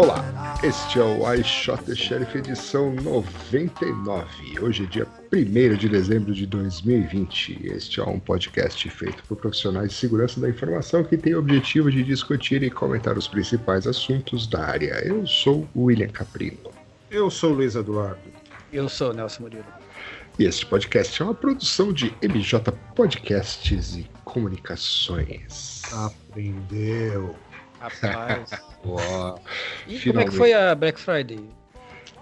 Olá, este é o I Shot the Sheriff edição 99. Hoje é dia 1 de dezembro de 2020. Este é um podcast feito por profissionais de segurança da informação que tem o objetivo de discutir e comentar os principais assuntos da área. Eu sou o William Caprino. Eu sou o Luiz Eduardo. Eu sou o Nelson Murilo. E este podcast é uma produção de MJ Podcasts e Comunicações. Aprendeu. Rapaz. E como é Finalmente. que foi a Black Friday?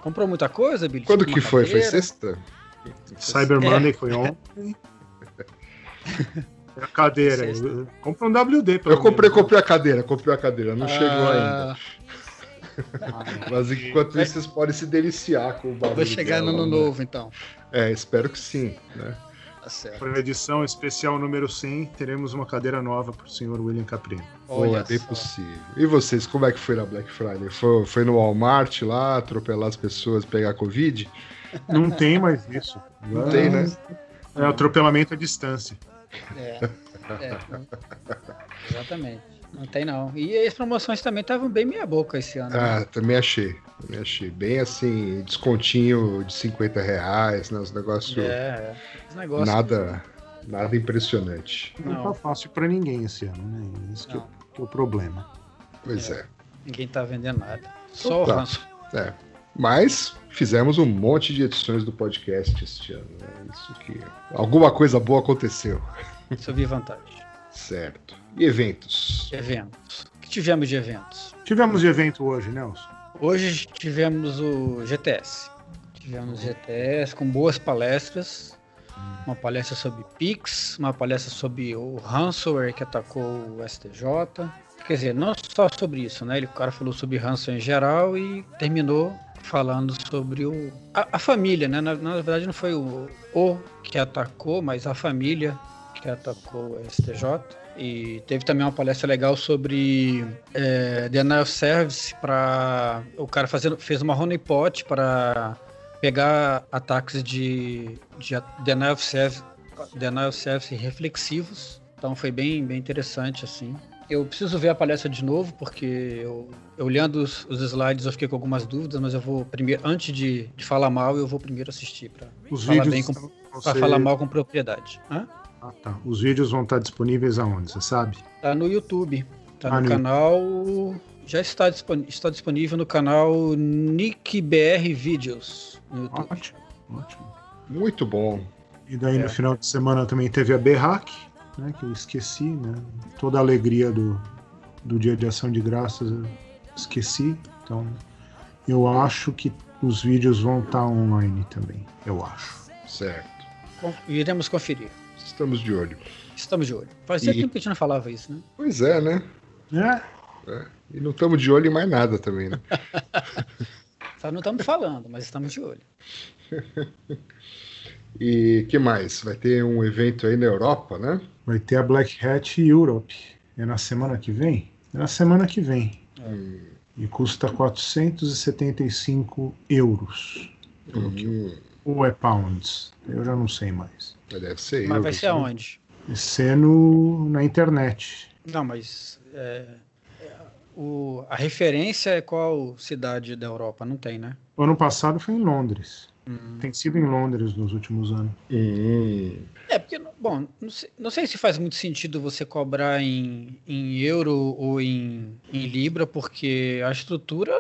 Comprou muita coisa, Billy? Quando que foi? Foi sexta? Cyber É. Monday foi ontem. É a cadeira. Sexta. Compra um WD, pelo Eu comprei, menos, né? comprei a cadeira, comprei a cadeira, não chegou ainda. Ah, Mas enquanto isso, vocês podem se deliciar com o barulho. Vou chegar no ano né? novo, então. É, espero que sim, né? Tá certo. Para a edição especial número 100, teremos uma cadeira nova para o senhor William Caprino. Olha bem possível. E vocês, como é que foi na Black Friday? Foi, foi no Walmart lá, atropelar as pessoas, pegar Covid? Não tem mais isso. Não tem, né? É atropelamento à distância. É, é, exatamente. Não tem não. E as promoções também estavam bem meia boca esse ano. né? Ah, também achei. Também achei. Bem assim, descontinho de 50 reais, né? Os negócios. É, é. Os negócios. Nada, nada impressionante. Não, Não. tá fácil para ninguém esse ano, né? Isso que, é o- que é o problema. Pois é. Ninguém tá vendendo nada. Só o Tá. ranço. É. Mas fizemos um monte de edições do podcast este ano. Né? Isso que. Alguma coisa boa aconteceu. Isso eu vi vantagem. Certo. E eventos? Eventos. O que tivemos de eventos? Tivemos de evento hoje, Nelson. Hoje tivemos o GTS. Tivemos GTS com boas palestras. Uma palestra sobre Pix, uma palestra sobre o ransomware que atacou o STJ. Quer dizer, não só sobre isso, né? Ele, o cara falou sobre ransomware em geral e terminou falando sobre o, a, a família, né? Na, na verdade não foi o, o que atacou, mas a família que atacou o STJ. E teve também uma palestra legal sobre é, denial of service para o cara fazendo, fez uma honeypot para pegar ataques de, de denial of service, denial of service reflexivos. Então foi bem, bem interessante assim. Eu preciso ver a palestra de novo porque eu, eu olhando os, os slides eu fiquei com algumas dúvidas, mas eu vou primeiro antes de, de falar mal eu vou primeiro assistir para Os Fala vídeos bem com- falar mal com propriedade. Hã? Ah, tá. Os vídeos vão estar disponíveis aonde, você sabe? Tá no YouTube. Tá Ah, no no canal. Já está, dispon- está disponível no canal NickBR Videos. No YouTube. Ótimo, ótimo. Muito bom. E daí É. no final de semana também teve a Berrac, né? Que eu esqueci, né? Toda a alegria do, do dia de ação de graças eu esqueci. Então eu acho que os vídeos vão estar online também. Eu acho. Certo. Com- Iremos conferir. Estamos de olho. Estamos de olho. Fazia E- tempo que a gente não falava isso, né? Pois é, né? É, É. E não estamos de olho em mais nada também, né? Só não estamos falando, mas estamos de olho. E que mais? Vai ter um evento aí na Europa, né? vai ter a Black Hat Europe. É na semana que vem? É na semana que vem. Hum, E custa 475 euros. hum, Ou é pounds? Eu já não sei mais. deve ser. Mas euros, vai ser aonde? Vai ser no, na internet. Não, mas. é, é, o, a referência é qual cidade da Europa? Não tem, né? O ano passado foi em Londres. Hum. Tem sido em Londres nos últimos anos. Hum, É, porque, bom, não sei, não sei se faz muito sentido você cobrar em, em euro ou em, em libra, porque a estrutura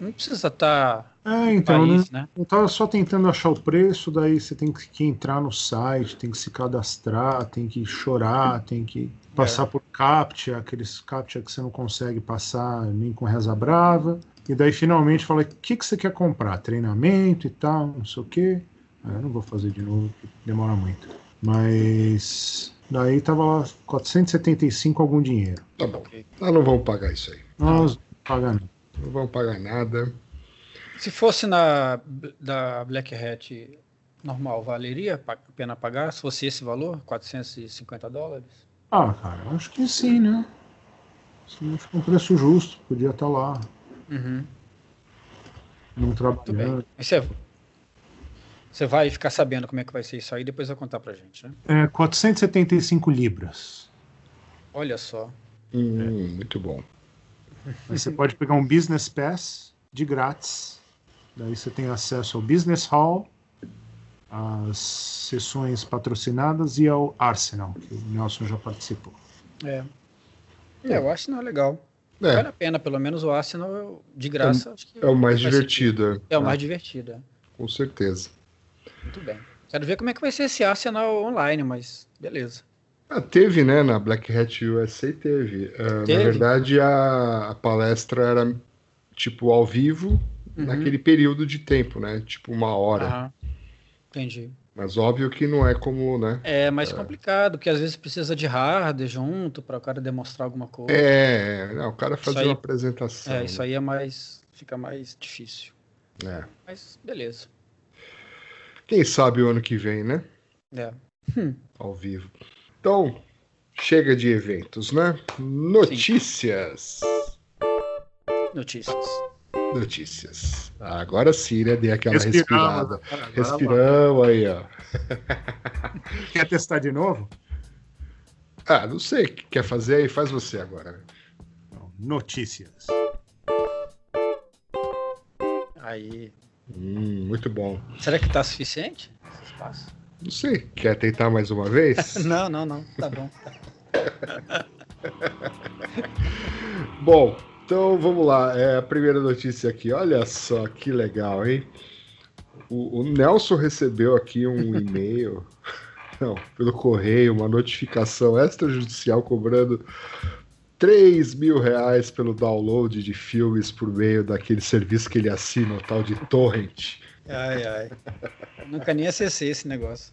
não precisa estar É, então, né? país, né? Eu tava só tentando achar o preço, daí você tem que entrar no site, tem que se cadastrar, tem que chorar, tem que passar por CAPTCHA, aqueles CAPTCHA que você não consegue passar nem com reza brava. E daí finalmente fala, o que, que você quer comprar? Treinamento e tal, não sei o quê. Ah, eu não vou fazer de novo, porque demora muito. Mas daí tava lá 475 algum dinheiro. tá bom. Nós não vamos pagar isso aí. Nós pagamos. Não vamos pagar nada. Se fosse na da Black Hat normal, valeria a pena pagar? Se fosse esse valor, 450 dólares? Ah, cara, eu acho que sim, né? Sim, acho que é um preço justo, podia estar lá, Uhum, não trabalhando. bem. E você, você vai ficar sabendo como é que vai ser isso aí, depois vai contar pra gente, né? É 475 libras. Olha só. Hum, Muito bom. Aí você pode pegar um Business Pass de grátis. Daí você tem acesso ao Business Hall, às sessões patrocinadas e ao Arsenal, que o Nelson já participou. É. É, eu acho que não é legal. Vale É, a pena, pelo menos o Arsenal de graça. acho que é o mais faz divertido. sentido. É o mais divertido. é. Com certeza. Muito bem. Quero ver como é que vai ser esse Arsenal online, mas beleza. Ah, teve, né? Na Black Hat USA teve. Na Teve? verdade, a, a palestra era tipo ao vivo Uhum. naquele período de tempo, né? Tipo uma hora. Aham. Entendi. Mas óbvio que não é como, né? É mais complicado, porque às vezes precisa de hardware junto para o cara demonstrar alguma coisa. É, não, o cara fazer aí- uma apresentação. É, isso aí é mais. fica mais difícil. É. Mas beleza. Quem sabe o ano que vem, né? É. Ao vivo. Então, chega de eventos, né? Notícias. Notícias. Notícias. Agora sim, né? Dei aquela Respiramos. respirada. Respiramos aí, ó. Quer testar de novo? Ah, não sei. Quer fazer aí? Faz você agora. Notícias. Aí. Hum, muito bom. Será que tá suficiente esse espaço? Não sei. Quer tentar mais uma vez? Não, não, não. Tá bom. Bom, então vamos lá. É a primeira notícia aqui. Olha só que legal, hein? O, o Nelson recebeu aqui um e-mail, não, pelo correio, uma notificação extrajudicial cobrando 3 mil reais pelo download de filmes por meio daquele serviço que ele assina, o tal de Torrent. Ai, ai. Nunca nem acessei esse negócio.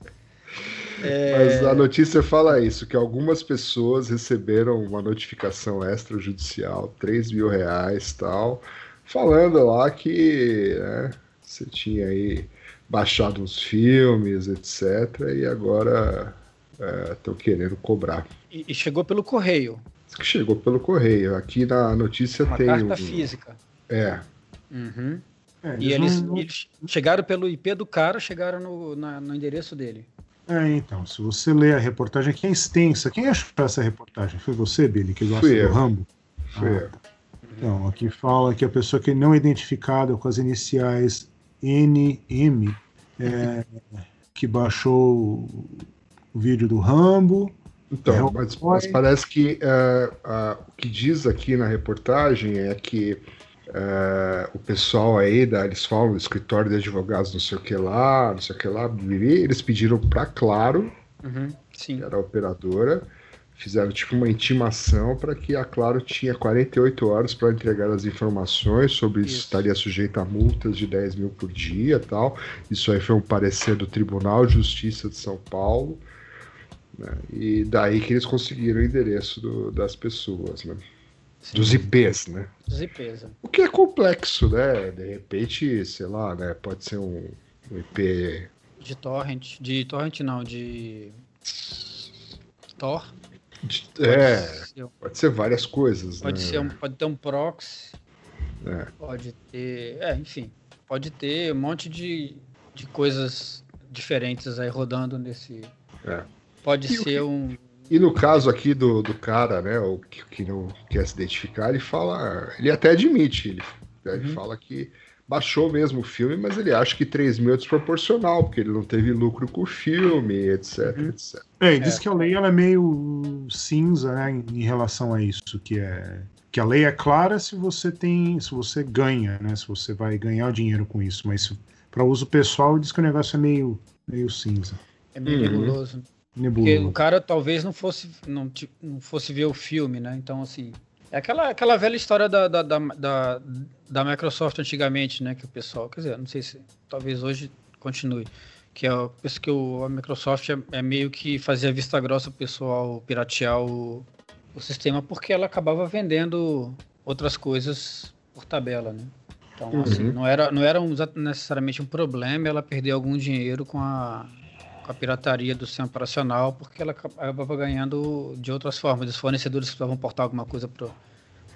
Mas É, a notícia fala isso, que algumas pessoas receberam uma notificação extrajudicial, 3 mil reais tal, falando lá que né, você tinha aí baixado uns filmes, etc. E agora estão querendo cobrar. e, e chegou pelo correio. Chegou pelo correio. Aqui na notícia Uma tem carta um- física. É, Uhum. É, E eles, não- eles chegaram pelo IP do cara, chegaram no, na- no endereço dele. É, então, se você ler a reportagem, que é extensa. Quem achou essa reportagem? Foi você, Billy, que gosta Fui do eu. Rambo? foi. Ah, Então, aqui fala que a pessoa que não é identificada com as iniciais NM, é, que baixou o vídeo do Rambo. Então, É, mas, mas parece que é, a- o que diz aqui na reportagem é que é, o pessoal aí, da, eles falam, escritório de advogados, não sei o que lá, não sei o que lá, eles pediram para Claro, Uhum. Sim. que era a operadora, fizeram tipo uma intimação para que a Claro tinha 48 horas para entregar as informações sobre isso estaria sujeito a multas de 10 mil por dia e tal. Isso aí foi um parecer do Tribunal de Justiça de São Paulo. né? E daí que eles conseguiram o endereço do- das pessoas, né? Sim. Dos IPs, né? Dos IPs. é. O que é complexo, né? De repente, sei lá, né? Pode ser um, um IP. De torrent. De torrent não, de. Tor. de- Pode é, ser- pode ser várias coisas. Pode, né? ser um, pode ter um proxy. É. Pode ter. É, enfim. Pode ter um monte de, de coisas diferentes aí rodando nesse. É. Pode E ser um. E no caso aqui do, do cara, né, o que, que não quer se identificar, ele fala, ele até admite, ele, ele Uhum. fala que baixou mesmo o filme, mas ele acha que 3 mil é desproporcional, porque ele não teve lucro com o filme, etc, Uhum. etc. É, e diz É. que a lei ela é meio cinza né, em, em relação a isso, que é que a lei é clara se você tem, se você ganha, né, se você vai ganhar dinheiro com isso, mas para uso pessoal diz que o negócio é meio meio cinza, É meio Uhum. Né? Porque o nebuloso. cara talvez não fosse, não, não fosse ver o filme, né? Então, assim. É aquela, aquela velha história da, da, da, da, da Microsoft antigamente, né? Que o pessoal. Quer dizer, não sei se. Talvez hoje continue. Que é o penso que o, a Microsoft é, é meio que fazia vista grossa o pessoal piratear o, o sistema, porque ela acabava vendendo outras coisas por tabela, né? Então, assim, Uhum. não era, não era um- necessariamente um problema ela perder algum dinheiro com a, a pirataria do sistema operacional, porque ela acabava ganhando de outras formas. Os fornecedores precisavam portar alguma coisa para o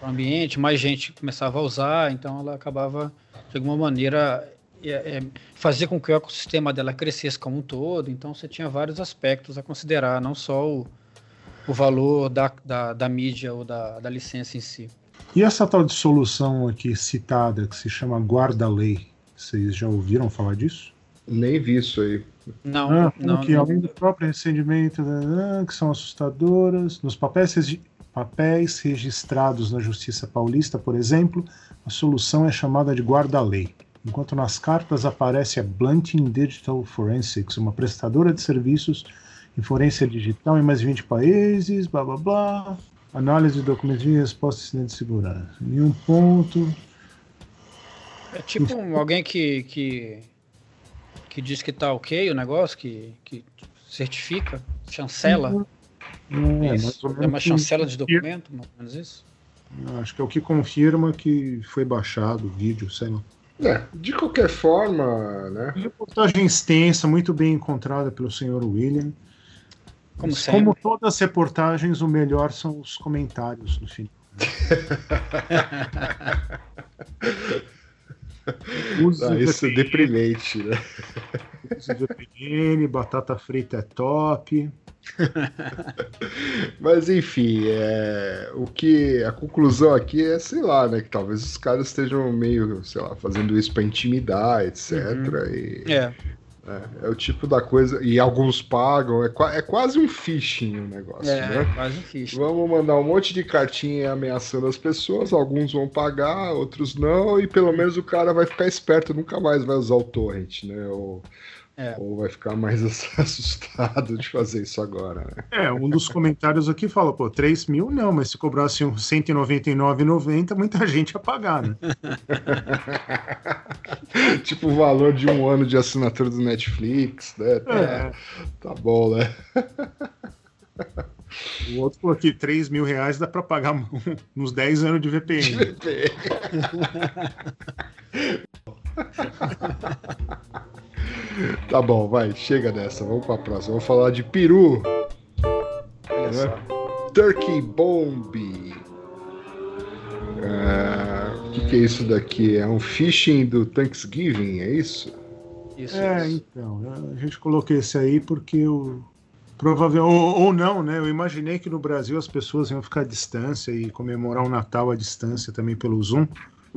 ambiente, mais gente começava a usar, então ela acabava, de alguma maneira, é, é, com que o ecossistema dela crescesse como um todo. Então você tinha vários aspectos a considerar, não só o, o valor da, da, da mídia ou da, da licença em si. E essa tal de solução aqui citada que se chama guarda-lei, vocês já ouviram falar disso? Nem vi isso aí. Não, Ah, não, que não- além do próprio recebimento, né, que são assustadoras, nos papéis, regi- papéis registrados na Justiça Paulista, por exemplo, a solução é chamada de guarda-lei, enquanto nas cartas aparece a Blunting Digital Forensics, uma prestadora de serviços em forense digital em mais de 20 países, blá blá blá, análise de documentos e resposta a incidentes de segurança. Nenhum ponto. É tipo um- alguém que, que, que diz que tá ok o negócio, que, que certifica, chancela. É, isso. mais ou É uma chancela de documento, mais ou menos isso? Acho que é o que confirma que foi baixado o vídeo, sei lá. É, de qualquer forma, né? Reportagem extensa, muito bem encontrada pelo senhor William. Como como todas as reportagens, o melhor são os comentários no fim. Ah, isso é deprimente, né? use VPN, batata frita é top. Mas enfim, é, o que a conclusão aqui é, sei lá, né? Que talvez os caras estejam meio, sei lá, fazendo isso para intimidar, etc. E, É, é, é o tipo da coisa. E alguns pagam, é, qua- é quase um phishing o negócio, é, né? quase um ficha. Vamos mandar um monte de cartinha ameaçando as pessoas, alguns vão pagar, outros não, e pelo menos o cara vai ficar esperto, nunca mais vai usar o torrent, né? Ou, É. ou vai ficar mais assustado de fazer isso agora, né? É, um dos comentários aqui fala, pô, 3 mil não, mas se cobrasse um 199,90, muita gente ia pagar, né? tipo o valor de um ano de assinatura do Netflix, né? Tá, É. tá bom, né? O outro falou que 3 mil reais dá pra pagar uns 10 anos de VPN. Tá bom, vai, chega dessa, vamos pra próxima. Vamos falar de peru, Olha né? só. Turkey Bomb. O que, que é isso daqui? É um phishing do Thanksgiving, é isso? Isso, É, isso. então, a gente colocou esse aí porque eu. Provavelmente, ou, ou não, né? Eu imaginei que no Brasil as pessoas iam ficar à distância e comemorar o Natal à distância também pelo Zoom,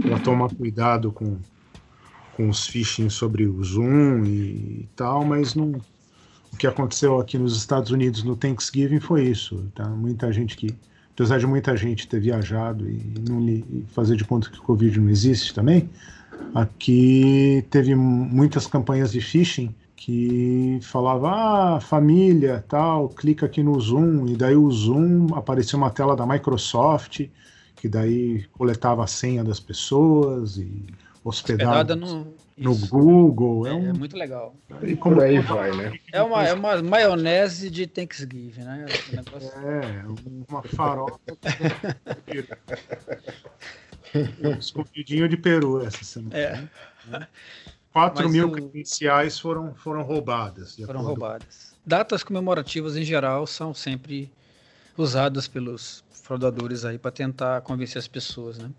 para tomar cuidado com, com os phishing sobre o Zoom e tal, mas não. O que aconteceu aqui nos Estados Unidos no Thanksgiving foi isso, tá? Muita gente que, apesar de muita gente ter viajado e não e fazer de conta que o Covid não existe também, Aqui teve muitas campanhas de phishing que falava, ah, família, tal, clica aqui no Zoom, e daí o Zoom aparecia uma tela da Microsoft, que daí coletava a senha das pessoas e Hospedada no. no. Google. É, É, um, é muito legal. E por aí vai, né? É uma, é uma maionese de Thanksgiving, né? O negócio- É, uma farofa. Escondidinho de peru essa semana. É. 4 Mas mil o- credenciais foram, foram roubadas. de foram acordo roubadas. Datas comemorativas em geral são sempre usadas pelos fraudadores aí para tentar convencer as pessoas, né?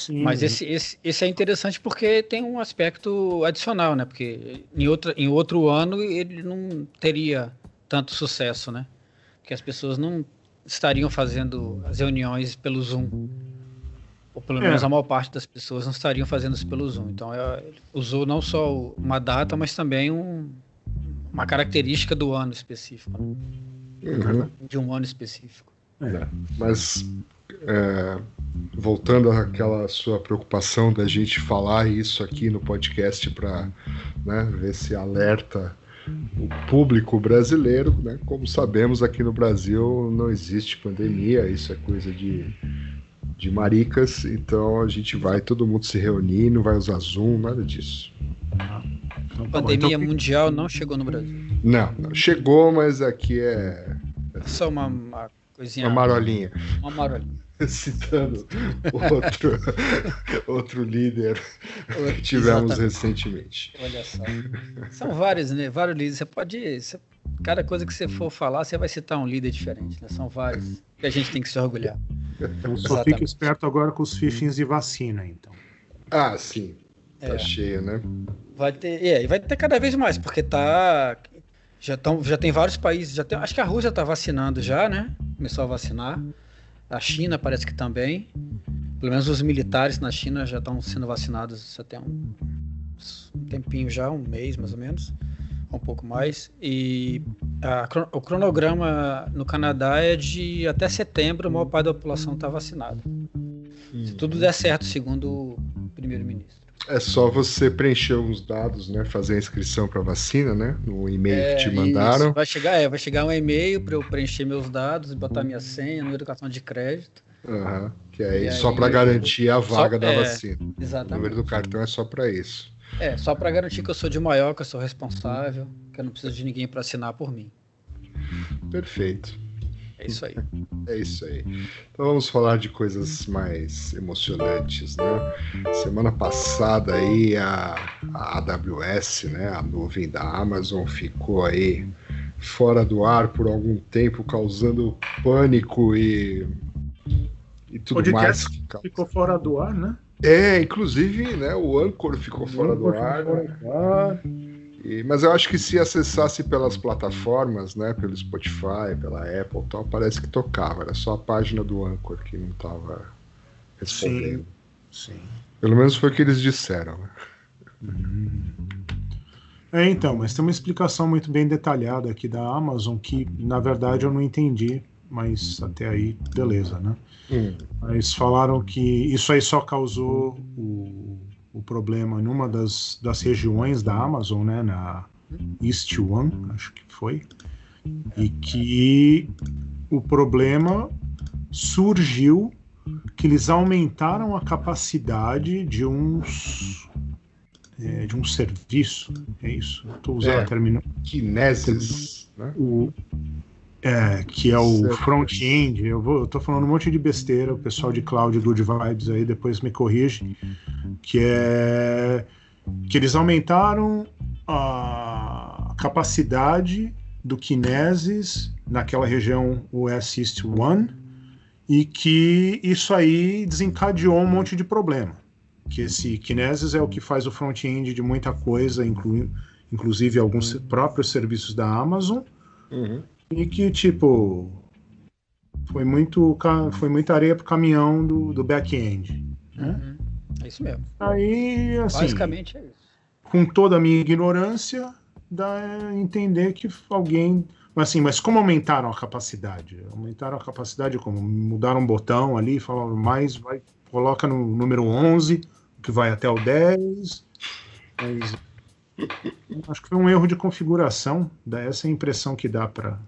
Sim, Mas esse, esse, esse é interessante porque tem um aspecto adicional, né? Porque em, outra, em outro ano ele não teria tanto sucesso, né? Porque as pessoas não estariam fazendo as reuniões pelo Zoom. Ou pelo menos É. a maior parte das pessoas não estariam fazendo isso pelo Zoom. Então é, ele usou não só uma data, mas também um- uma característica do ano específico, né? Uhum. de um ano específico. É. Mas é, voltando àquela sua preocupação da gente falar isso aqui no podcast para ver se alerta o público brasileiro, né? Como sabemos, aqui no Brasil não existe pandemia, isso é coisa de, de maricas, então a gente vai todo mundo se reunir, não vai usar Zoom, nada disso. Então, tá pandemia Então, mundial não chegou no Brasil. Não, não, chegou, mas aqui é É só uma, uma coisinha. uma marolinha. Uma marolinha. Citando outro, outro líder que tivemos Exatamente. recentemente. Olha só. São vários, né? Vários líderes. Você pode. você- cada coisa que você for falar, você vai citar um líder diferente, né? São vários. Que a gente tem que se orgulhar. então só Exatamente. fica esperto agora com os fifins de vacina, então. Ah, sim. Tá É. cheio, né? Vai ter, é, e vai ter cada vez mais, porque tá. Já, tão, já tem vários países. Já tem, acho que a Rússia está vacinando já, né? Começou a vacinar. A China parece que também. Pelo menos os militares na China já estão sendo vacinados já tem um, um tempinho já, um mês mais ou menos. Um pouco mais. E a o cronograma no Canadá é de até setembro, a maior parte da população está vacinada. Se tudo der certo, segundo o primeiro-ministro. É só você preencher uns dados, né? Fazer a inscrição para vacina, né? No e-mail que te É, mandaram. isso. Vai chegar, é, vai chegar um e-mail para eu preencher meus dados, botar minha senha, número de cartão de crédito. Aham. Que E só para garantir a Só- vaga da é, vacina. O número Exatamente. do cartão é só para isso. É, só para garantir que eu sou de maior, que eu sou responsável, que eu não preciso de ninguém para assinar por mim. Perfeito. É isso aí. É isso aí. Então vamos falar de coisas mais emocionantes, né? Semana passada aí a, a AWS, né, a nuvem da Amazon ficou aí fora do ar por algum tempo, causando pânico e e tudo Podcast mais. que causa. Ficou fora do ar, né? É, inclusive, né, o Anchor ficou fora do ar. Fora do ar. E- mas eu acho que se acessasse pelas plataformas, né, pelo Spotify, pela Apple, e tal, parece que tocava. Era só a página do Anchor que não estava respondendo. Sim. Pelo menos foi o que eles disseram. né? É, então, mas tem uma explicação muito bem detalhada aqui da Amazon que, na verdade, eu não entendi, mas até aí, beleza, né? Hum, Mas falaram que isso aí só causou o, o problema numa das, das regiões da Amazon, né? Na East One, acho que foi. E que o problema surgiu que eles aumentaram a capacidade de uns é, de um serviço, é isso? Estou usando É. a termino, Kinesis, né? o é, que é o front-end. Eu, tô falando um monte de besteira, o pessoal de cloud good vibes aí depois me corrige, que é que eles aumentaram a capacidade do Kinesis naquela região US East One e que isso aí desencadeou um monte de problema. Que esse Kinesis é o que faz o front-end de muita coisa, inclui, inclusive alguns próprios serviços da Amazon. Uhum. E que, tipo, foi muito foi muita areia pro caminhão do, do back-end. né? Uhum. É isso mesmo. Aí, assim, Basicamente é isso. com toda a minha ignorância, dá a entender que alguém. Mas assim, mas como aumentaram a capacidade? Aumentaram a capacidade como? Mudaram um botão ali, falaram mais, vai, coloca no número 11, que vai até o 10. Mas acho que foi um erro de configuração, dá essa impressão que dá para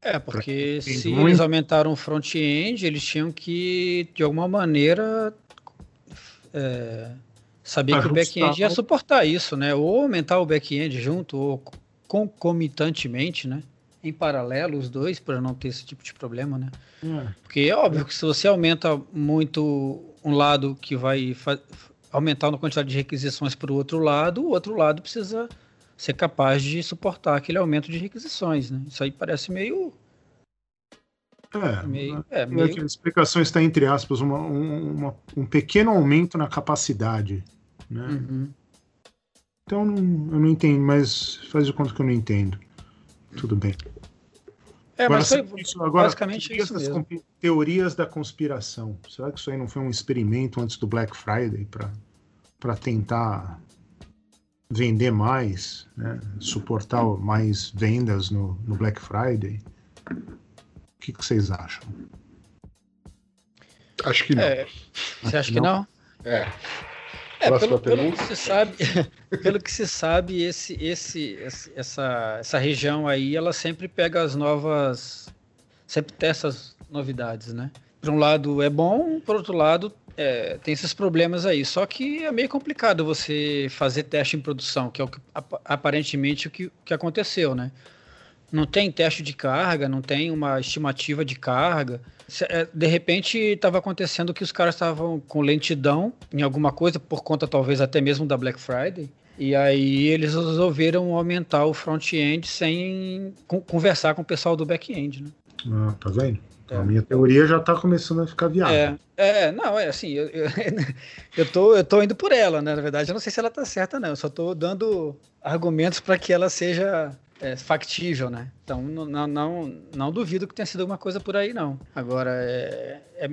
É, porque Tem se eles aumentaram o front-end, eles tinham que, de alguma maneira, é, saber que o back-end ia suportar isso, né? Ou aumentar o back-end junto, ou concomitantemente, né? Em paralelo, os dois, para não ter esse tipo de problema, né? Porque é óbvio que se você aumenta muito um lado que vai aumentar a quantidade de requisições para o outro lado, o outro lado precisa ser capaz de suportar aquele aumento de requisições, né? Isso aí parece meio. É, meio, é, é meio a explicação está entre aspas, uma- um, uma- um pequeno aumento na capacidade. Né? Uhum. Então não- eu não entendo, mas faz de conta que eu não entendo. Tudo bem. É, Agora, mas foi isso- agora, basicamente isso mesmo. Teorias da conspiração. Será que isso aí não foi um experimento antes do Black Friday para tentar vender mais, né? suportar mais vendas no, no Black Friday? O que, que vocês acham? Acho que não. É, você acha que não? É. É, Próxima pelo, pelo pergunta. que se sabe, pelo que se sabe, esse, esse, essa, essa região aí, ela sempre pega as novas, sempre testa as novidades, né? Por um lado é bom, por outro lado é, tem esses problemas aí. Só que é meio complicado você fazer teste em produção, que é o que ap- aparentemente o que, que aconteceu, né? Não tem teste de carga, não tem uma estimativa de carga. É, De repente estava acontecendo que os caras estavam com lentidão em alguma coisa, por conta talvez até mesmo da Black Friday. E aí eles resolveram aumentar o front-end sem con- conversar com o pessoal do back-end, né? Ah, tá vendo? É. A minha teoria já tá começando a ficar viável. É, é, não, é assim, eu, eu, eu, tô, eu tô indo por ela, né? Na verdade, eu não sei se ela tá certa, não. Eu só tô dando argumentos para que ela seja é, factível, né? Então, não, não, não, duvido que tenha sido alguma coisa por aí, não. Agora, é, é,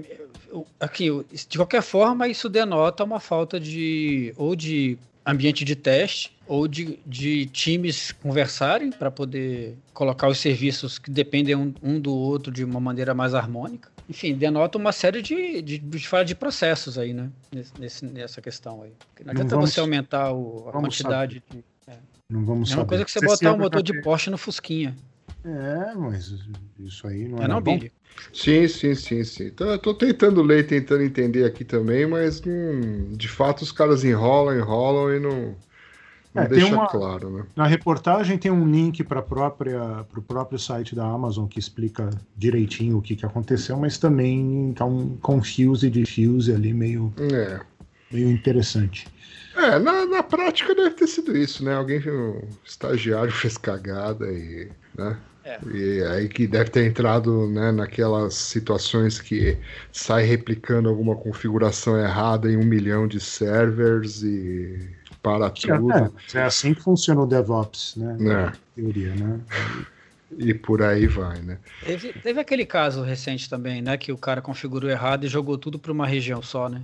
eu- aqui, de qualquer forma, isso denota uma falta de ou de ambiente de teste ou de, de times conversarem para poder colocar os serviços que dependem um, um do outro de uma maneira mais harmônica. Enfim, denota uma série de, de, de de processos aí, né? Nesse, nessa questão aí. Não adianta vamos- você aumentar o- a quantidade. De, Não vamos é saber. uma coisa que você Se botar um motor de Porsche no Fusquinha. É, mas isso aí não é é não, bom. Billy? Sim, sim, sim, sim. Então, eu tô tentando ler, tentando entender aqui também, mas hum, de fato os caras enrolam, enrolam e não, não É, tem deixa uma- claro, né? Na reportagem tem um link para o próprio site da Amazon que explica direitinho o que, que aconteceu, mas também tá um confuse de fuse ali meio, É. meio interessante. É, na, na prática deve ter sido isso, né? Alguém, um estagiário fez cagada e, né? É. E aí que deve ter entrado né, naquelas situações que sai replicando alguma configuração errada em um milhão de servers e para tudo. É, é assim que funciona o DevOps, né? É. Na teoria, né? E por aí vai, né? Teve, teve aquele caso recente também, né? Que o cara configurou errado e jogou tudo para uma região só, né?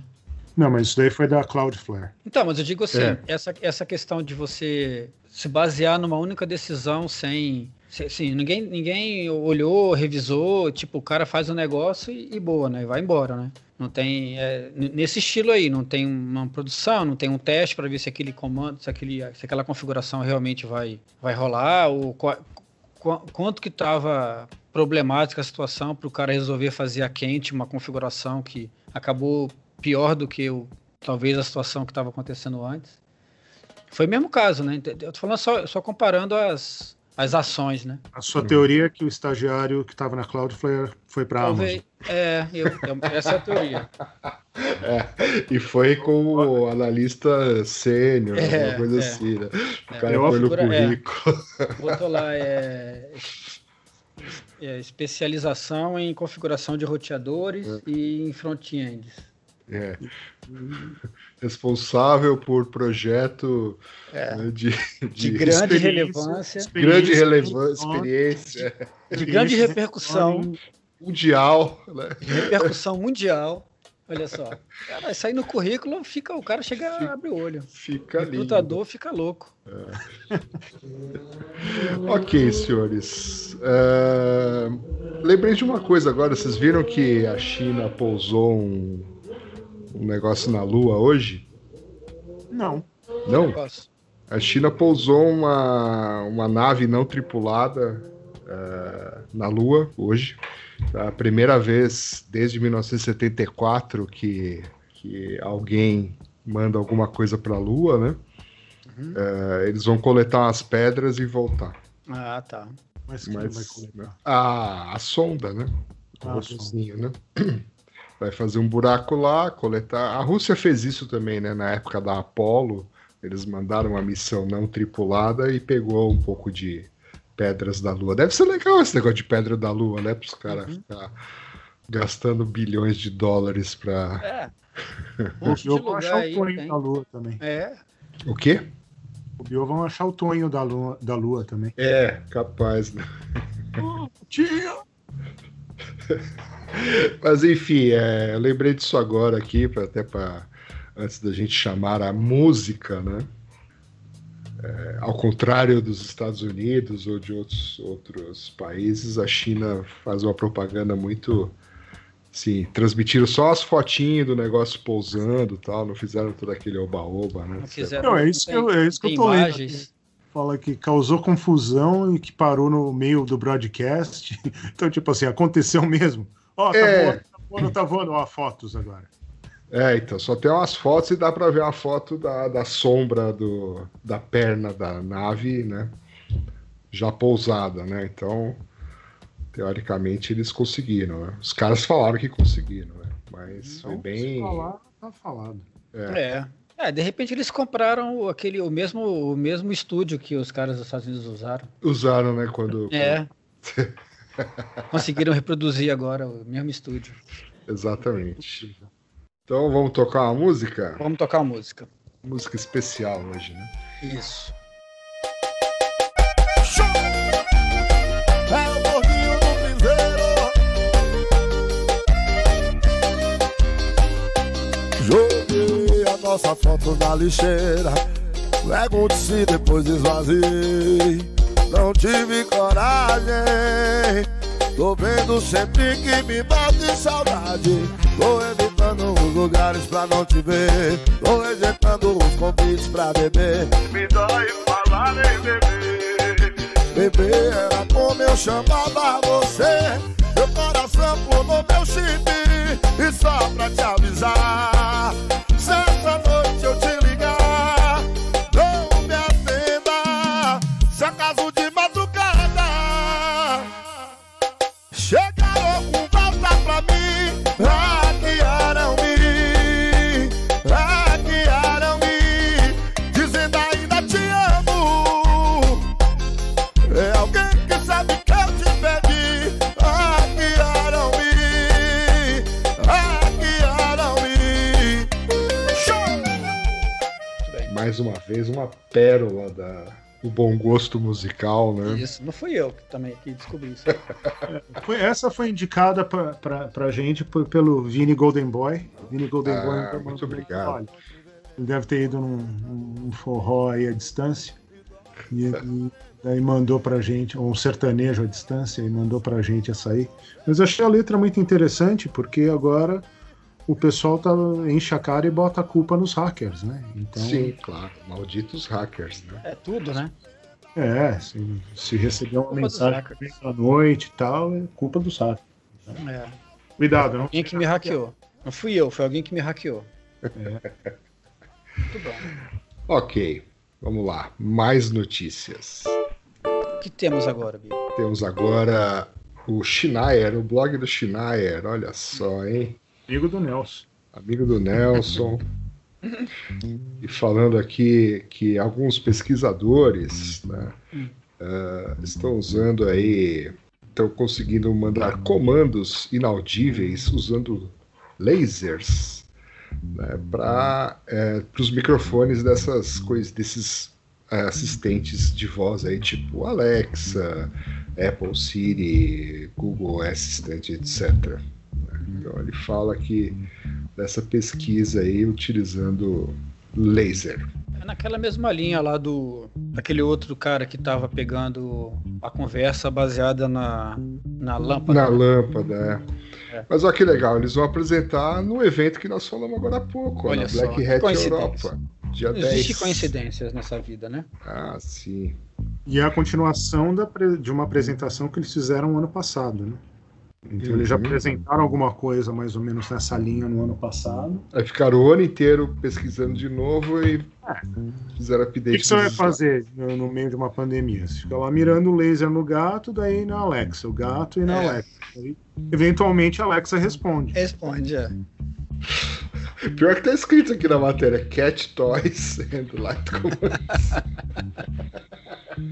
Não, mas isso daí foi da Cloudflare. Então, mas eu digo assim, É. essa, essa questão de você se basear numa única decisão sem. se- Assim, ninguém, ninguém olhou, revisou, tipo, o cara faz o negócio e, e boa, né? E vai embora, né? Não tem. é, nesse estilo aí, não tem uma produção, não tem um teste para ver se aquele comando, se, aquele, se aquela configuração realmente vai, vai rolar, ou qua- qua- quanto que estava problemática a situação para o cara resolver fazer a quente uma configuração que acabou pior do que o, talvez a situação que estava acontecendo antes. Foi o mesmo caso, né? Eu tô falando só, só comparando as, as ações, né? A sua teoria é que o estagiário que estava na Cloudflare foi para a Amazon. É, eu- eu- essa é a teoria. E foi com o analista sênior, É, alguma coisa é. assim, né? O É, cara eu foi no é. currículo. Botou lá, é, é, especialização em configuração de roteadores e em front-ends. É. Responsável por projeto né, de, De de grande Experiência- relevância, grande experiência relevância, hands-on, experiência de grande experiência repercussão, mundial, né? de repercussão mundial. Olha só. Cara, isso aí no currículo fica, o cara chega a abrir o olho. Fica O lindo. fica louco. Ok, senhores. É, Lembrei de uma coisa agora. Vocês viram que a China pousou um, um negócio na Lua hoje? Não. Não? A China pousou uma, uma nave não tripulada é, na Lua hoje. A primeira vez desde 1974 que, que alguém manda alguma coisa para a Lua, né? Uhum. É, eles vão coletar as pedras e voltar. Ah, tá. Mas quem vai Mas coletar? a, a sonda, né? O Ah, né? Vai fazer um buraco lá, coletar. A Rússia fez isso também, né? Na época da Apollo, eles mandaram uma missão não tripulada e pegou um pouco de pedras da Lua. Deve ser legal esse negócio de pedra da Lua, né? Para os caras Uhum. ficar gastando bilhões de dólares para. É. O Bio vão achar o Tonho tem. da Lua também. É. O quê? O Bio vão achar o Tonho da Lua, da Lua também. É, capaz, né? Tinha! Mas enfim, é, eu lembrei disso agora aqui, pra, até para antes da gente chamar a música, né? É, ao contrário dos Estados Unidos ou de outros, outros países, a China faz uma propaganda muito. Sim, transmitiram só as fotinhas do negócio pousando tal, não fizeram todo aquele oba-oba, né? Não fizeram. Não, é isso que eu, é isso que eu tô lendo. Fala que causou confusão e que parou no meio do broadcast. Então, tipo assim, aconteceu mesmo. Ó, tá É. voando, tá voando, tá voando. Ó, fotos agora. É, então, só tem umas fotos e dá pra ver uma foto da, da sombra do, da perna da nave, né? Já pousada, né? Então, teoricamente, eles conseguiram, né? Os caras falaram que conseguiram, né? Mas foi bem. se falar, tá falado. É. É, de repente eles compraram o- aquele, o, mesmo, o mesmo estúdio que os caras dos Estados Unidos usaram. Usaram, né? Quando. É. Conseguiram reproduzir agora o mesmo estúdio. Exatamente. Então vamos tocar uma música? Vamos tocar a música. Música especial hoje, né? Isso. Nossa foto na lixeira. Pergunte se depois esvaziei. Não tive coragem. Tô vendo sempre que me bate saudade. Tô evitando os lugares pra não te ver. Tô rejeitando os convites pra beber. Me dói falar em beber. Bebê era como eu chamava você Meu coração pulou meu chip E só pra te avisar essa noite eu te ligar Mais uma vez, uma pérola da, do bom gosto musical, né? Isso. Não fui eu que também que descobri isso. Foi, essa foi indicada pra, pra, pra gente p- pelo Vini Golden Boy. Vini Golden Ah, Boy. muito mandou- obrigado. olha, Ele deve ter ido num, num forró aí à distância. E, e daí mandou pra gente, ou um sertanejo à distância, e mandou pra gente essa aí. Mas eu achei a letra muito interessante, porque agora o pessoal tá, enche a cara e bota a culpa nos hackers, né? Então, Sim, claro. Malditos hackers, né? É tudo, né? É, se, se receber uma mensagem à noite e tal, é culpa dos hackers. É. Cuidado, não Alguém que me hackeou. Não fui eu, foi alguém que me hackeou. É. Muito bom. Ok, vamos lá. Mais notícias. O que temos agora, Bi? Temos agora o Schneier, o blog do Schneier. Olha só, hein? Amigo do Nelson. amigo do Nelson. E falando aqui que alguns pesquisadores né, ah, estão usando aí, estão conseguindo mandar comandos inaudíveis usando lasers né, para os microfones dessas coisas, desses eh, assistentes de voz aí, tipo Alexa, Apple Siri, Google Assistant, etc. Então ele fala que dessa pesquisa aí utilizando laser. É naquela mesma linha lá do. daquele outro cara que tava pegando a conversa baseada na, na lâmpada. Na lâmpada, é. É. Mas olha que legal, eles vão apresentar no evento que nós falamos agora há pouco, Olha na só, Black Hat. Europa. Dia Não existe 10. coincidências nessa vida, né? Ah, sim. E é a continuação da de uma apresentação que eles fizeram ano passado, né? Então eles já apresentaram alguma coisa mais ou menos nessa linha no ano passado. Aí ficaram o ano inteiro pesquisando de novo e fizeram O update. que, que você vai fazer no, no meio de uma pandemia? Você fica lá mirando o laser no gato, daí na Alexa, o gato e na É. Alexa. Aí, eventualmente a Alexa responde. Responde, é. Pior que tá escrito aqui na matéria, Cat Toys and Light Commands.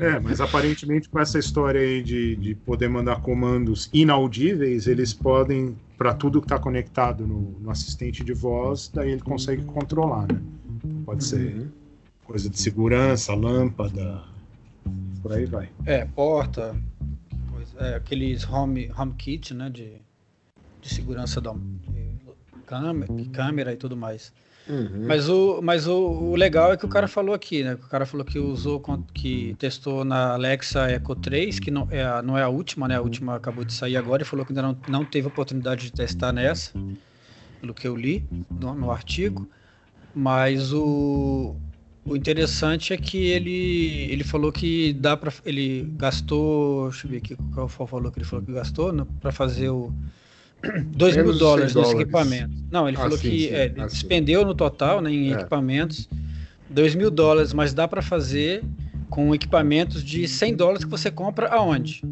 É, mas aparentemente com essa história aí de, de poder mandar comandos inaudíveis, eles podem, para tudo que está conectado no, no assistente de voz, daí ele consegue controlar, né? Pode ser Uhum. coisa de segurança, lâmpada, por aí vai. É, porta. É, aqueles home, home kit, né? De, de segurança da de câmera, câmera e tudo mais. Uhum. Mas, o, mas o, o, legal é que o cara falou aqui, né? O cara falou que usou, que testou na Alexa Echo 3, que não é, a, não é a última, né? A última acabou de sair agora e falou que ainda não, não teve oportunidade de testar nessa, pelo que eu li no, no artigo. Mas o, o interessante é que ele, ele falou que dá para ele gastou, deixa eu ver aqui qual foi o valor que ele falou que gastou né, para fazer o 2 mil dólares nesse equipamento. Não, ele ah, falou sim, que sim. É, ele ah, despendeu sim. no total né, em é. equipamentos 2 mil dólares, mas dá para fazer com equipamentos de 100 dólares que você compra aonde?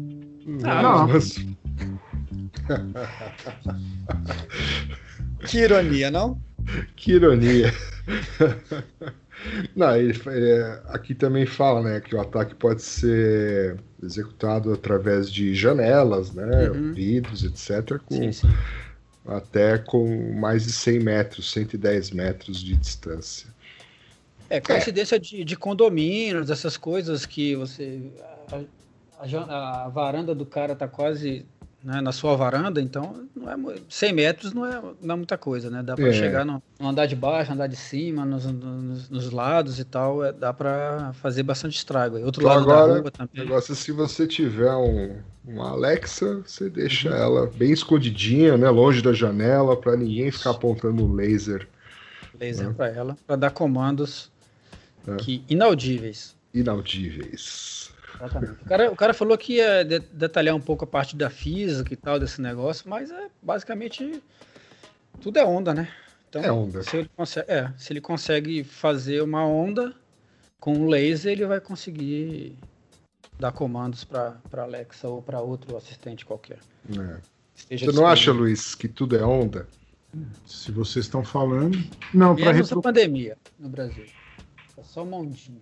Ah, que ironia, não? Que ironia. Não, ele, ele, aqui também fala né, que o ataque pode ser executado através de janelas, né, uhum. vidros, etc., com, sim, sim. até com mais de 100 metros, 110 metros de distância. É, coincidência é. De, de condomínios, essas coisas que você. A, a, a varanda do cara tá quase né, na sua varanda, então não é 100 metros não é, não é muita coisa, né? Dá para é. chegar no, no, andar de baixo, andar de cima, nos, nos, nos lados e tal, é, dá para fazer bastante estrago. Outro então, lado agora, da rua também. negócio é se você tiver um, uma Alexa, você deixa uhum. ela bem escondidinha, né, longe da janela, para ninguém ficar apontando um laser. Laser né? para ela, para dar comandos é. que inaudíveis. Inaudíveis. Exatamente. O cara, o cara falou que ia detalhar um pouco a parte da física e tal desse negócio, mas é basicamente tudo é onda, né? Então, é onda. Se ele, consegue, é, se ele consegue fazer uma onda com um laser, ele vai conseguir dar comandos para Alexa ou para outro assistente qualquer. É. Você não acha, Luiz, que tudo é onda? Se vocês estão falando. Não, para repro... pandemia no Brasil. É só uma ondinha.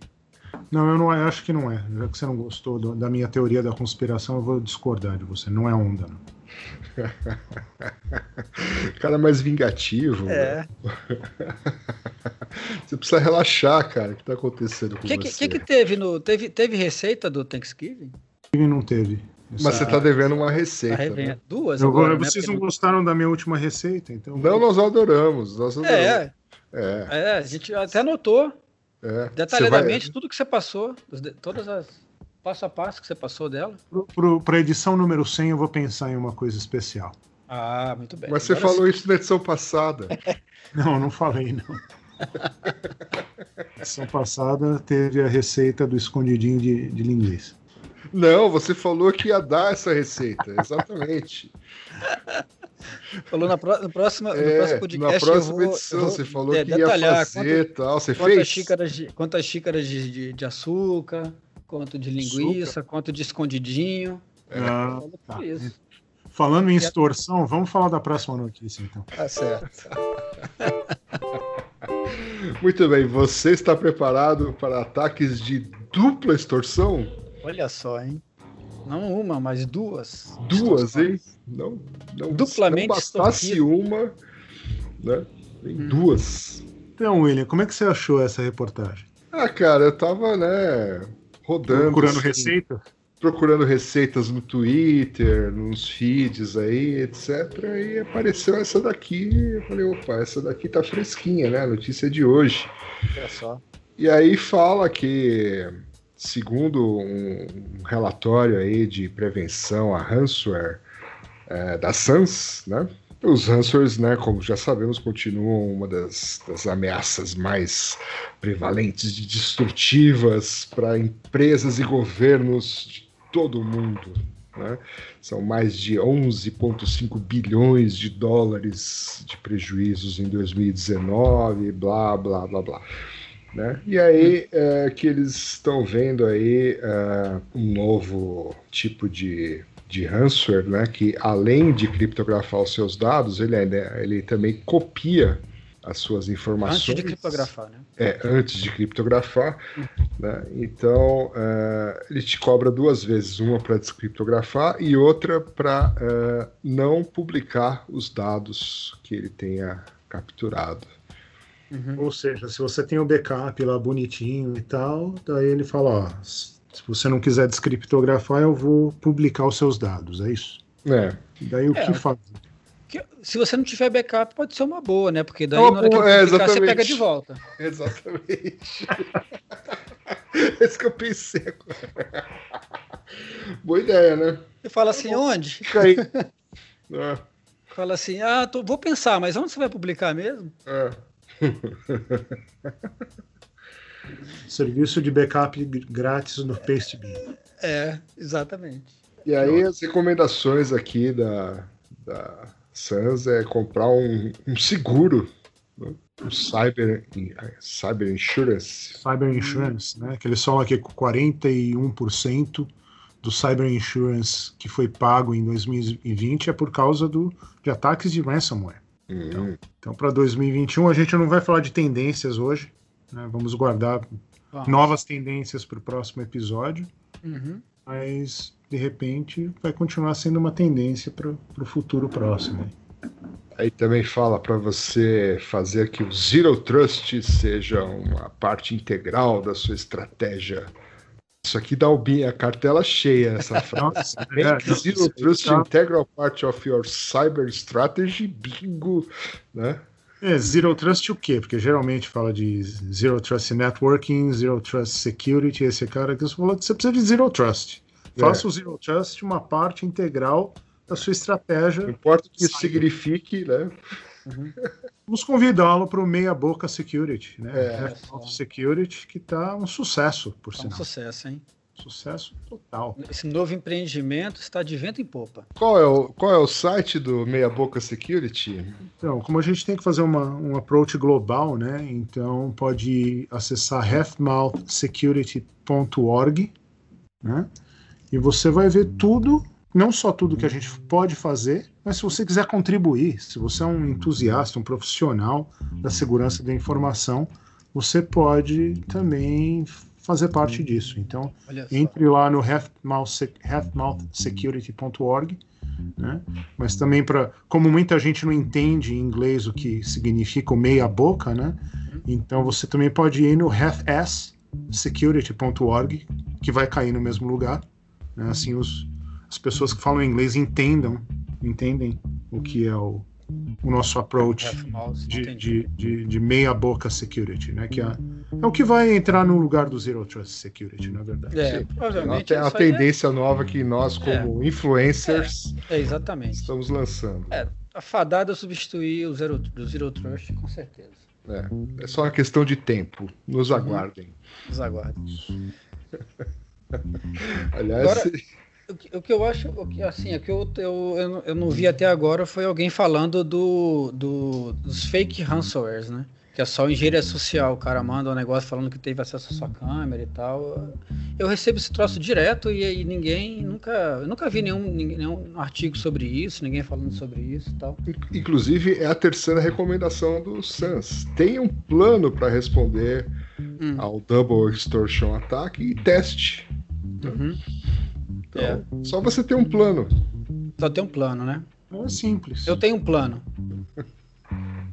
Não, eu não acho que não é. Já que você não gostou do, da minha teoria da conspiração, eu vou discordar de você. Não é onda, não. cara mais vingativo. É. você precisa relaxar, cara. O que tá acontecendo com que, você? O que, que teve no. Teve, teve receita do Thanksgiving? Não teve. Mas você tá devendo uma receita. Tá né? Duas. Eu, agora, né? vocês né? não gostaram da minha última receita, então. Não, nós adoramos. Nós adoramos. É. É. é. a gente até anotou. É, Detalhadamente, vai... tudo que você passou, todas as passo a passo que você passou dela. Para a edição número 100, eu vou pensar em uma coisa especial. Ah, muito bem. Mas você Agora falou sim. isso na edição passada. não, não falei, não. edição passada teve a receita do escondidinho de, de linguiça. Não, você falou que ia dar essa receita, exatamente. Falou na pro, no, próximo, é, no próximo podcast. Na próxima vou, edição, vou, você falou é, que ia fazer quanto, tal. Você quantas fez? Xícaras de, quantas xícaras de, de, de açúcar, quanto de linguiça, açúcar. quanto de escondidinho. É. Ah, tá. Falando em extorsão, vamos falar da próxima notícia, então. Tá certo. Muito bem, você está preparado para ataques de dupla extorsão? Olha só, hein? Não uma, mas duas. Duas, hein? Não, não, Duplamente não bastasse uma, né? Tem hum. duas. Então, William, como é que você achou essa reportagem? Ah, cara, eu tava, né, rodando. Procurando assim, receitas? Procurando receitas no Twitter, nos feeds aí, etc. E apareceu essa daqui. Eu falei, opa, essa daqui tá fresquinha, né? A notícia de hoje. É só. E aí fala que segundo um relatório aí de prevenção a ransomware é, da SANS, né? Os ransomwares, né, como já sabemos, continuam uma das, das ameaças mais prevalentes e destrutivas para empresas e governos de todo o mundo. Né? São mais de 11,5 bilhões de dólares de prejuízos em 2019, blá, blá, blá, blá. Né? E aí é, que eles estão vendo aí é, um novo tipo de, de ransomware, né? que além de criptografar os seus dados, ele, ele também copia as suas informações. Antes de criptografar, né? É, antes de criptografar. Né? Então, é, ele te cobra duas vezes, uma para descriptografar e outra para é, não publicar os dados que ele tenha capturado. Uhum. Ou seja, se você tem o backup lá bonitinho e tal, daí ele fala, ó, Se você não quiser descriptografar, eu vou publicar os seus dados, é isso? É. E daí o É, que fazer? Que- se você não tiver backup, pode ser uma boa, né? Porque daí Uma na hora que boa, é, publicar, você pega de volta. Exatamente. é isso que eu pensei agora. Boa ideia, né? Você fala assim, onde? Fica aí. É, Fala assim, ah, tô- vou pensar, mas onde você vai publicar mesmo? é. Serviço de backup gr- grátis no PasteBin. É, exatamente. E aí as recomendações aqui da, da Sans é comprar um, um seguro, né? um cyber, cyber insurance. Cyber Insurance, né? Que eles falam aqui que 41% do Cyber Insurance que foi pago em 2020 é por causa do, de ataques de ransomware. Hum, Então, para 2021, a gente não vai falar de tendências hoje. né? Vamos guardar Vamos. novas tendências para o próximo episódio. Uhum. Mas, de repente, vai continuar sendo uma tendência para o futuro próximo. Aí também fala para você fazer que o Zero Trust seja uma parte integral da sua estratégia. Isso aqui dá o bi- a cartela cheia, essa frase. É, não, Zero Trust tá- integral part of your cyber strategy, bingo, né? É, Zero Trust o quê? Porque geralmente fala de Zero Trust Networking, Zero Trust Security, esse cara que você falou que você precisa de Zero Trust. Faça o Zero Trust uma parte integral da sua Não estratégia. importa o que isso signifique, né? Vamos convidá-lo para o Meia Boca Security, né? É, Security, que está um sucesso, por É um sinal. sucesso, hein? Sucesso total. Esse novo empreendimento está de vento em popa. Qual é o, qual é o site do Meia Boca Security? Então, como a gente tem que fazer uma, um approach global, né? Então pode acessar halfmouthsecurity.org, né? E você vai ver tudo, não só tudo que a gente pode fazer, mas se você quiser contribuir, se você é um entusiasta, um profissional da segurança da informação, você pode também fazer parte disso. Então, entre lá no halfmouthsec- halfmouthsecurity.org, né? Mas também para, como muita gente não entende em inglês o que significa o meia boca, né? Então você também pode ir no halfsecurity.org, que vai cair no mesmo lugar, né? Assim os, as pessoas que falam inglês entendam, entendem o que é o, o nosso approach de, de, de, de meia boca security, né? Que é, é o que vai entrar no lugar do zero trust security, na verdade. É, provavelmente isso aí é- tendência nova que nós, como influencers, É, exatamente. estamos lançando. É, a fadada substituir o Zero, do Zero Trust, com certeza. É, é só uma questão de tempo. Nos aguardem. Nos aguardem. Aliás, Agora- O que, eu acho, o que, assim, o que eu, eu, eu, não- vi até agora foi alguém falando do, do- dos fake ransomwares, né? Que é só engenharia social, o cara manda um negócio falando que teve acesso à sua câmera e tal. Eu recebo esse troço direto e, aí ninguém, nunca, eu nunca vi nenhum, nenhum artigo sobre isso, ninguém falando sobre isso e tal. inclusive, é a terceira recomendação do SANS. Tenha um plano para responder Hum. ao Double Extortion Attack e teste. Uhum. Então, só você ter um plano. Só tem um plano, né? É simples. Eu tenho um plano.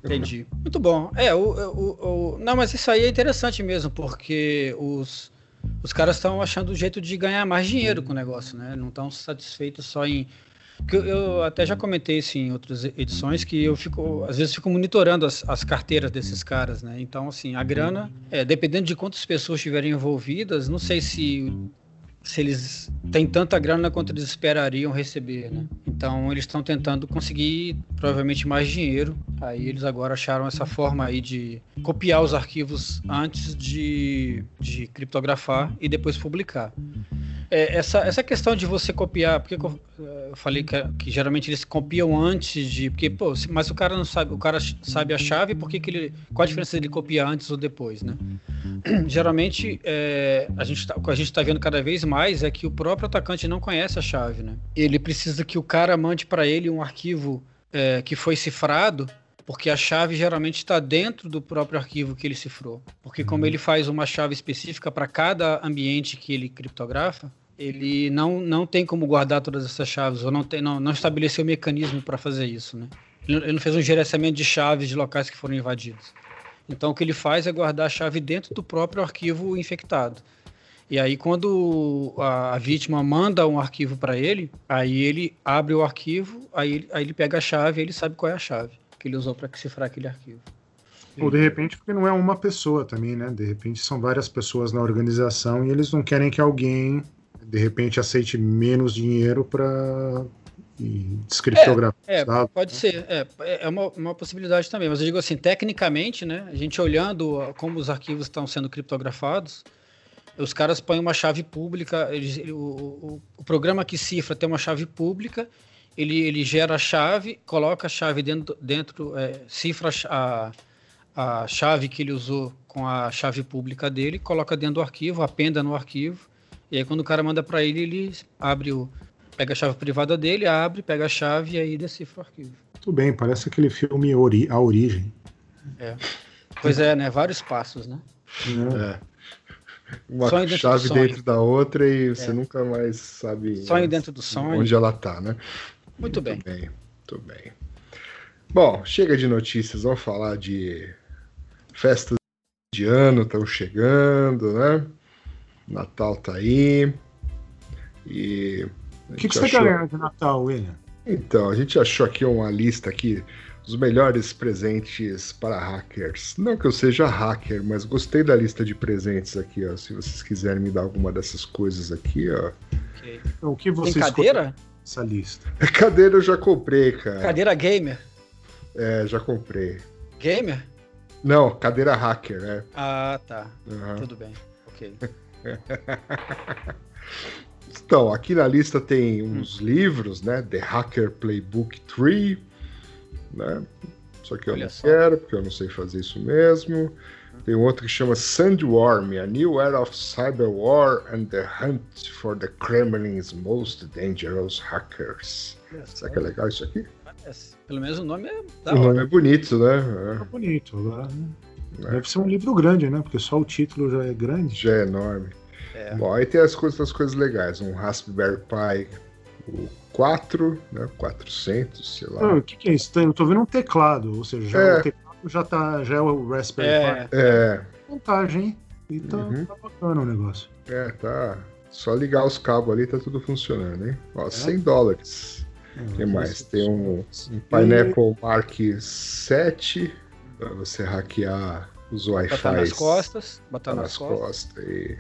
Entendi. Muito bom. É, o, o, o- não, mas isso aí é interessante mesmo, porque os, os caras estão achando um jeito de ganhar mais dinheiro com o negócio, né? Não estão satisfeitos só em. porque Eu, eu até já comentei isso em outras edições que eu fico, às vezes, fico monitorando as, as carteiras desses caras, né? Então, assim, a grana, é, dependendo de quantas pessoas estiverem envolvidas, não sei se se eles têm tanta grana quanto eles esperariam receber, né? Então eles estão tentando conseguir provavelmente mais dinheiro. Aí eles agora acharam essa forma aí de copiar os arquivos antes de, de criptografar e depois publicar. É, essa, essa questão de você copiar, porque eu, eu falei que, que geralmente eles copiam antes de, porque pô, mas o cara não sabe, o cara sabe a chave, por que ele, qual a diferença dele copiar antes ou depois, né? geralmente é, a gente tá, o que a gente está vendo cada vez mais é que o próprio atacante não conhece a chave, né? Ele precisa que o cara mande para ele um arquivo é, que foi cifrado, porque a chave geralmente está dentro do próprio arquivo que ele cifrou. Porque como ele faz uma chave específica para cada ambiente que ele criptografa, ele não, não tem como guardar todas essas chaves, ou não, tem, não, não estabeleceu mecanismo para fazer isso, né? Ele, não fez um gerenciamento de chaves de locais que foram invadidos. Então o que ele faz é guardar a chave dentro do próprio arquivo infectado. E aí, quando a, a vítima manda um arquivo para ele, aí ele abre o arquivo, aí aí ele pega a chave ele sabe qual é a chave que ele usou para cifrar aquele arquivo. Ou de repente, porque não é uma pessoa também, né? De repente são várias pessoas na organização e eles não querem que alguém, de repente, aceite menos dinheiro para descriptografar. É, é pode ser. É, é uma, uma possibilidade também. Mas eu digo assim, tecnicamente, né? A gente olhando como os arquivos estão sendo criptografados, os caras põem uma chave pública, eles, o, o, o, programa que cifra tem uma chave pública, ele, ele gera a chave, coloca a chave dentro, dentro é, cifra a, a chave que ele usou com a chave pública dele, coloca dentro do arquivo, apenda no arquivo, e aí quando o cara manda para ele, ele abre o. pega a chave privada dele, abre, pega a chave e aí decifra o arquivo. Tudo bem, parece aquele filme Ori, A Origem. É. Pois é, né? Vários passos, né? É. é. Uma sonho chave dentro da outra e você é. nunca mais sabe sonho dentro do sonho. onde ela tá, né? Muito, Muito bem. bem. Muito bem. Bom, chega de notícias, vamos falar de festas de ano estão chegando, né? Natal tá aí. E. O que, que você achou... ganhando de Natal, William? Então, a gente achou aqui uma lista aqui dos melhores presentes para hackers. Não que eu seja hacker, mas gostei da lista de presentes aqui, ó. Se vocês quiserem me dar alguma dessas coisas aqui, ó. Okay. Então, o que você Tem cadeira? Essa lista. Cadeira eu já comprei, cara. Cadeira gamer? É, já comprei. Gamer? Não, cadeira hacker, né? Ah, tá. Uhum. Tudo bem. Ok. então, aqui na lista tem uns hum. livros, né? The Hacker Playbook 3, né? Só que eu Olha não só. quero, porque eu não sei fazer isso mesmo. Tem outro que chama Sandworm, A New Era of Cyber War and the Hunt for the Kremlin's Most Dangerous Hackers. Será que é legal isso aqui? Pelo menos o nome é. Da o nome é bonito, né? É bonito. Agora, né? é. Deve ser um livro grande, né? Porque só o título já é grande. Já é enorme. É. Bom, aí tem as coisas, as coisas legais. Um Raspberry Pi o 4, né? 400, sei lá. Ah, o que, que, é isso? Eu tô vendo um teclado, ou seja, já é. o teclado já, tá, já é o Raspberry é. Pi. É. Vantagem, hein? E tá, uhum. tá bacana o negócio. É, tá. Só ligar os cabos ali, tá tudo funcionando, hein? Ó, é. 100 dólares. O que mais? Tem um, um Pineapple Mark 7 para você hackear os Wi-Fi. Botar nas costas. Botar nas, nas costas. costas e...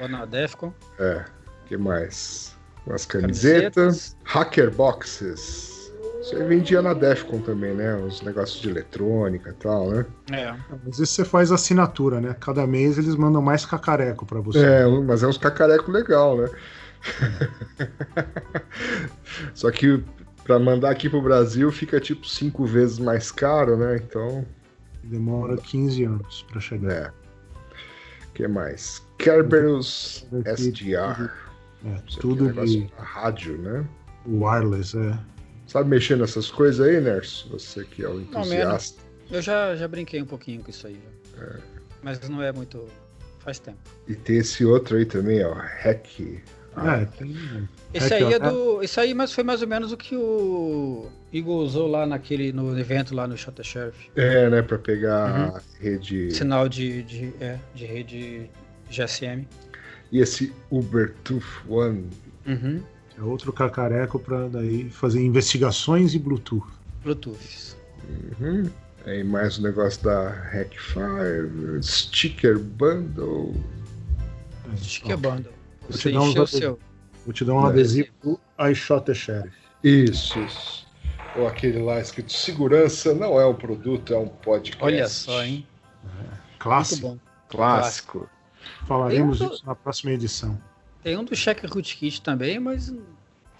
Ou na Defcon. É. O que mais? Umas camisetas. camisetas. Hacker Boxes. Isso aí vendia na Defcon também, né? Os negócios de eletrônica e tal, né? É. Às vezes você faz assinatura, né? Cada mês eles mandam mais cacareco para você. É, mas é uns cacareco legal, né? Só que para mandar aqui pro Brasil fica tipo cinco vezes mais caro, né? Então. Demora 15 anos para chegar. É. O que mais? Kerberos SDR. É, tudo é de. Rádio, né? Wireless, é. Sabe mexer nessas coisas aí, Nerso? Você que é o entusiasta. Não, eu já, já brinquei um pouquinho com isso aí. É. Mas não é muito. Faz tempo. E tem esse outro aí também, ó. Hack é, tem... Esse aí é do. Isso aí mas foi mais ou menos o que o Igor usou lá naquele, no evento lá no Shota Sheriff. É, né? Pra pegar uhum. rede. Sinal de, de, é, de rede GSM. E esse Ubertooth One. Uhum. É outro cacareco para daí fazer investigações e Bluetooth. Bluetooth. Uhum. Aí mais o um negócio da Hackfire, Sticker Bundle. Sticker Bundle. Vou te, dar um adesivo, vou te dar um é. adesivo do I Shot the Sheriff. Isso, isso. Ou aquele lá escrito segurança não é um produto, é um podcast. Olha só, hein? É. Clássico. Muito bom. Clássico. Falaremos disso na próxima edição. Tem um do Check Rootkit também, mas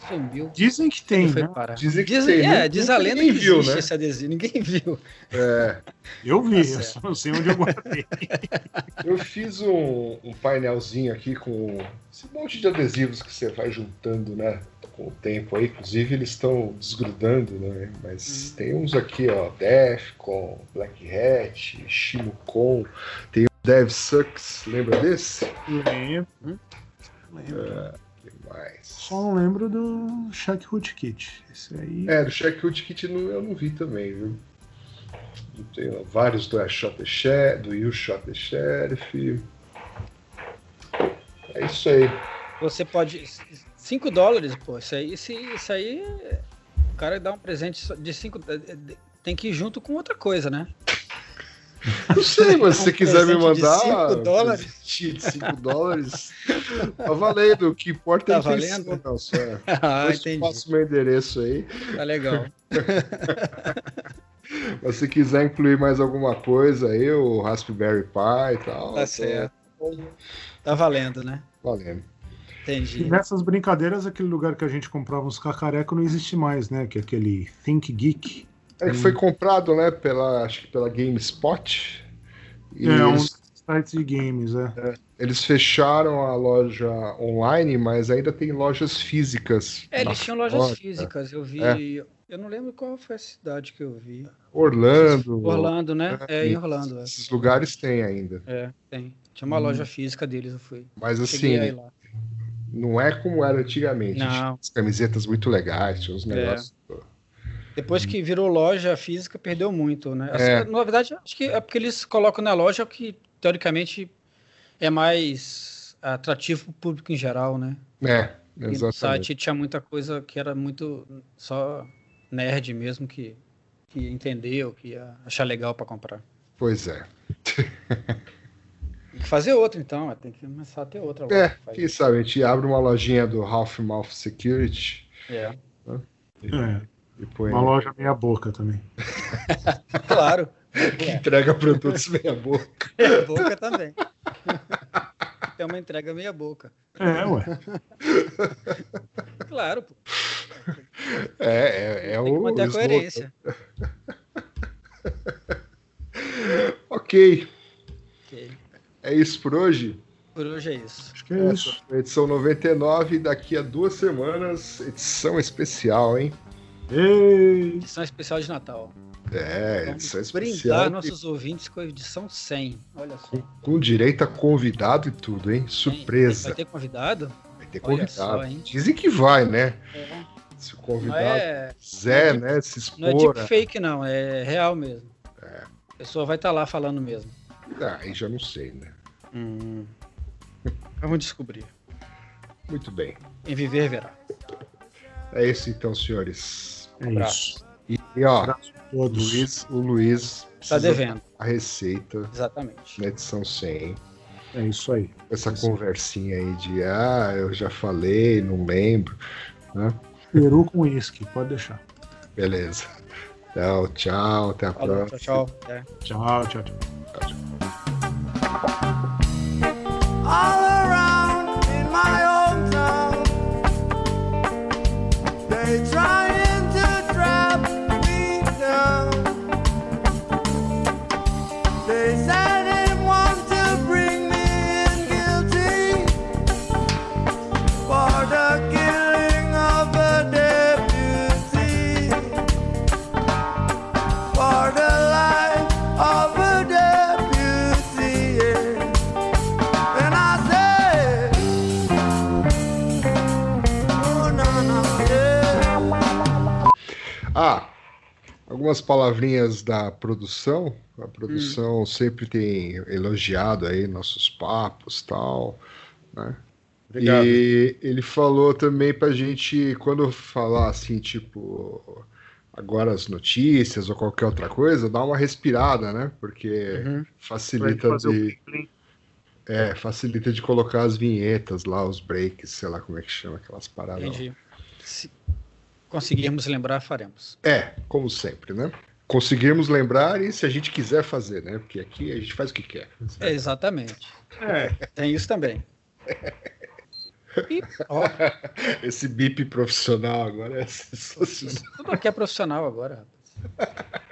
Sumiu. Dizem que tem, né? Dizem que tem. É, diz a lenda que viu, existe né? esse adesivo. Ninguém viu. É. Eu vi, tá eu só não sei onde eu guardei. eu fiz um, um, painelzinho aqui com esse monte de adesivos que você vai juntando, né? Com o tempo aí. Inclusive, eles estão desgrudando, né? Mas hum. tem uns aqui, ó. Defcon, Black Hat, Shimucon. Tem o Dev Sucks. Lembra desse? Lembro. Hum? Lembro. É mais. Só não lembro do Shack Kit. Esse aí. É, do Shack Kit eu não vi também, viu? Tem vários do I Shot the Sheriff, do You Shot the Sheriff. É isso aí. Você pode. 5 dólares, pô. Isso aí, isso, isso aí. O cara dá um presente de 5. Tem que ir junto com outra coisa, né? Não sei, mas se você quiser me mandar. cinco dólares? presente De 5 dólares. Tá valendo. O que importa é a Tá intenção, valendo? Nelson, é. ah, Depois eu entendi. passo meu endereço aí. Tá legal. Mas se quiser incluir mais alguma coisa aí, o Raspberry Pi e tal. Tá certo. Tá valendo, né? Valendo. E Entendi. nessas brincadeiras, aquele lugar que a gente comprava uns cacarecos não existe mais, né? Que é aquele Think Geek. É que foi comprado, né, pela, acho que pela GameSpot. E é um eles, site de games, é. eles fecharam a loja online, mas ainda tem lojas físicas. É, eles tinham lojas físicas, eu vi. É. Eu não lembro qual foi a cidade que eu vi. Orlando. Orlando, né? É, em e Orlando. É, Esses lugares tem ainda. É, tem. Tinha uma loja física deles, eu fui. Mas Cheguei assim, lá. não é como era antigamente. Não. Tinha as camisetas muito legais, tinha uns É. Depois que virou loja física, perdeu muito, né? Assim, É. Na verdade, acho que é porque eles colocam na loja o que, teoricamente, é mais atrativo para o público em geral, né? É, E no exatamente. site tinha muita coisa que era muito só nerd mesmo que, que ia entender ou que ia achar legal para comprar. Pois é. Tem que fazer outra, então. é, Tem que começar a ter outra. loja É, que quem isso. sabe a gente abre uma lojinha do Half Mouth Security É, É, e põe. uma loja meia boca também. claro. que entrega produtos meia boca. Meia boca também. É uma entrega meia boca. É, ué. Claro, pô. É, é, é Tem que o. manter a coerência. Ok, Ok. é isso por hoje. Por hoje é isso. Acho que é isso. Essa foi a edição 99. Daqui a duas semanas, edição especial, hein? Ei! Edição especial de Natal. É, Vamos edição brindar especial. nossos ouvintes com a edição 100. Olha só. Com, com direito a convidado e tudo, hein? Surpresa. Vai ter convidado? Vai ter convidado. só? Dizem que vai, né? É. Se o Não convidado é, quiser, não né? Se não é expor. deep fake, não. É real mesmo. A pessoa vai estar lá falando mesmo. Ah, aí já não sei, né? Hum. Vamos descobrir. Muito bem. Em viver, verá. É isso então, senhores. É Abraço. isso. E, e, ó, Abraço a o todos. Luiz, o Luiz Tá precisa devendo. a receita Exatamente. na edição 100. É isso aí. Essa conversinha aí de, ah, eu já falei, não lembro. Né? Peru com uísque, pode deixar. Beleza. Então, tchau, até a Falou, próxima. tchau, tchau. Até. Tchau, tchau, tchau. all around algumas palavrinhas da produção. A produção sempre tem elogiado aí nossos papos tal, né? Obrigado. E ele falou também pra gente, quando falar assim, tipo, agora as notícias ou qualquer outra coisa, dar uma respirada, né? Porque Uhum. Facilita de, é, facilita de colocar as vinhetas lá, os breaks, sei lá como é que chama aquelas paradas. Entendi. Se conseguirmos lembrar, faremos. É, como sempre, né? Conseguirmos lembrar e se a gente quiser fazer, né? Porque aqui a gente faz o que quer. É, exatamente. É, Tem isso também. E, ó, Esse bip profissional agora é sensacional. tudo aqui é profissional agora, rapaz.